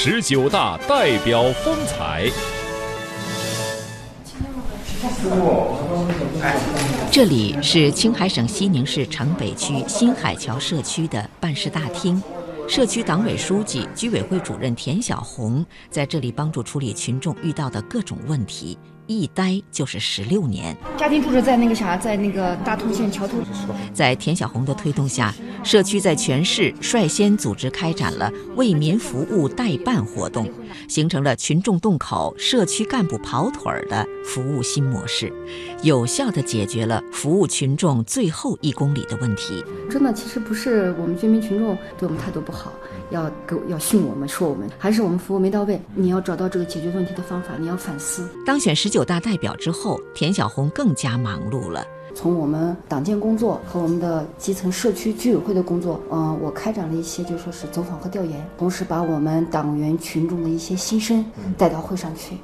十九大代表风采。这里是青海省西宁市城北区新海桥社区的办事大厅，社区党委书记、居委会主任田小红在这里帮助处理群众遇到的各种问题。一待就是十六年。家庭住址在那个啥，在那个大通县桥头。在田小红的推动下，社区在全市率先组织开展了为民服务代办活动，形成了群众动口、社区干部跑腿儿的服务新模式，有效地解决了服务群众最后一公里的问题。真的，其实不是我们居民群众对我们态度不好，要给要训我们、说我们，还是我们服务没到位。你要找到这个解决问题的方法，你要反思。当选十九。九大代表之后，田小红更加忙碌了。从我们党建工作和我们的基层社区居委会的工作，嗯，我开展了一些就说是走访和调研，同时把我们党员群众的一些心声带到会上去。